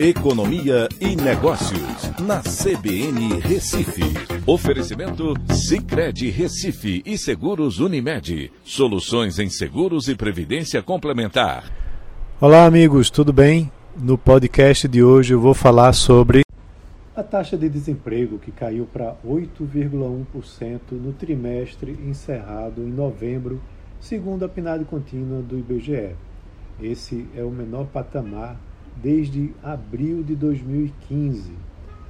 Economia e Negócios, na CBN Recife. Oferecimento Cicred Recife e Seguros Unimed. Soluções em seguros e previdência complementar. Olá, amigos, tudo bem? No podcast de hoje eu vou falar sobre a taxa de desemprego que caiu para 8,1% no trimestre encerrado em novembro, segundo a PNAD contínua do IBGE. Esse é o menor patamar desde abril de 2015.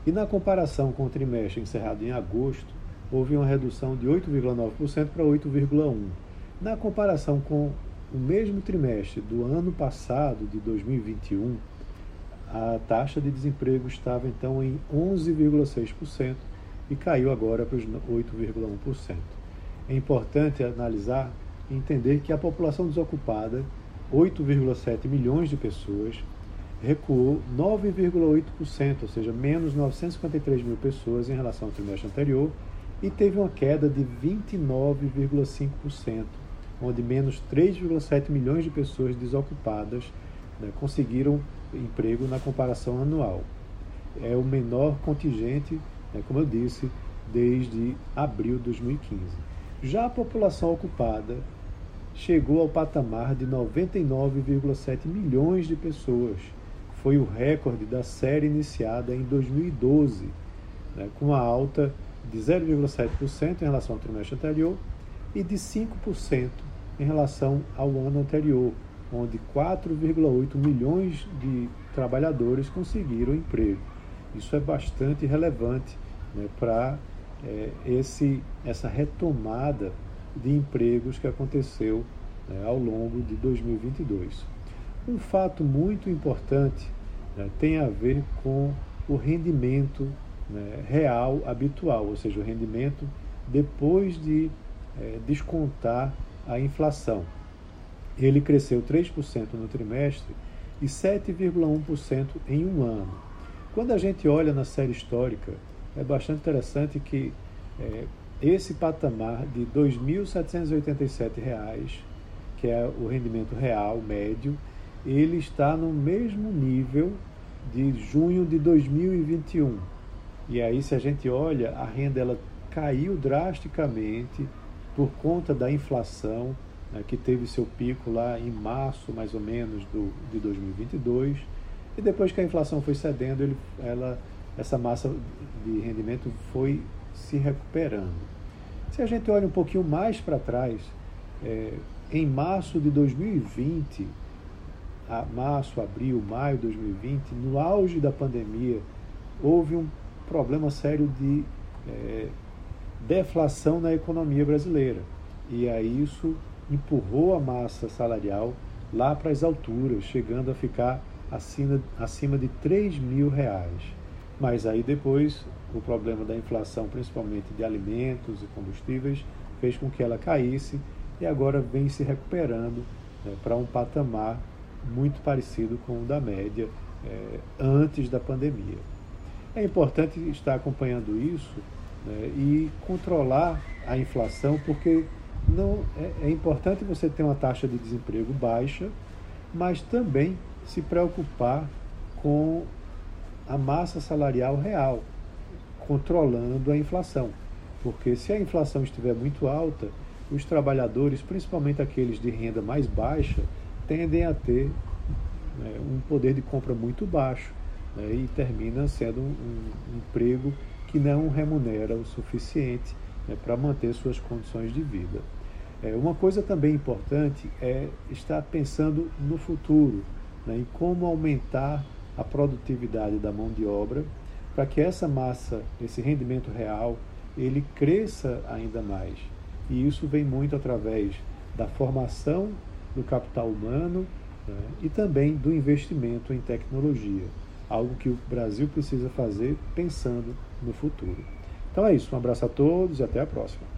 E na comparação com o trimestre encerrado em agosto, houve uma redução de 8,9% para 8,1%. Na comparação com o mesmo trimestre do ano passado, de 2021, a taxa de desemprego estava então em 11,6% e caiu agora para os 8,1%. É importante analisar e entender que a população desocupada, 8,7 milhões de pessoas, recuou 9,8%, ou seja, menos 953 mil pessoas em relação ao trimestre anterior, e teve uma queda de 29,5%, onde menos 3,7 milhões de pessoas desocupadas né, conseguiram emprego na comparação anual. É o menor contingente, né, como eu disse, desde abril de 2015. Já a população ocupada chegou ao patamar de 99,7 milhões de pessoas, foi o recorde da série iniciada em 2012, né, com uma alta de 0,7% em relação ao trimestre anterior e de 5% em relação ao ano anterior, onde 4,8 milhões de trabalhadores conseguiram emprego. Isso é bastante relevante né, para é, esse, essa retomada de empregos que aconteceu né, ao longo de 2022. Um fato muito importante né, tem a ver com o rendimento né, real habitual, ou seja, o rendimento depois de é, descontar a inflação. Ele cresceu 3% no trimestre e 7,1% em um ano. Quando a gente olha na série histórica, é bastante interessante que é, esse patamar de R$ 2.787, que é o rendimento real médio, ele está no mesmo nível de junho de 2021. E aí, se a gente olha, a renda ela caiu drasticamente por conta da inflação, né, que teve seu pico lá em março, mais ou menos, do, de 2022. E depois que a inflação foi cedendo, ele, ela, essa massa de rendimento foi se recuperando. Se a gente olha um pouquinho mais para trás, é, em março de 2020, a março, abril, maio de 2020, no auge da pandemia, houve um problema sério de é, deflação na economia brasileira. E aí isso empurrou a massa salarial lá para as alturas, chegando a ficar acima, acima de 3 mil reais. Mas aí depois o problema da inflação, principalmente de alimentos e combustíveis, fez com que ela caísse e agora vem se recuperando né, para um patamar muito parecido com o da média é, antes da pandemia. É importante estar acompanhando isso né, e controlar a inflação, porque não é, é importante você ter uma taxa de desemprego baixa, mas também se preocupar com a massa salarial real, controlando a inflação. Porque se a inflação estiver muito alta, os trabalhadores, principalmente aqueles de renda mais baixa, tendem a ter né, um poder de compra muito baixo né, e termina sendo um, um, emprego que não remunera o suficiente né, para manter suas condições de vida. É, uma coisa também importante é estar pensando no futuro, né, em como aumentar a produtividade da mão de obra para que essa massa, esse rendimento real, ele cresça ainda mais. E isso vem muito através da formação do capital humano né, e também do investimento em tecnologia, algo que o Brasil precisa fazer pensando no futuro. Então é isso, um abraço a todos e até a próxima.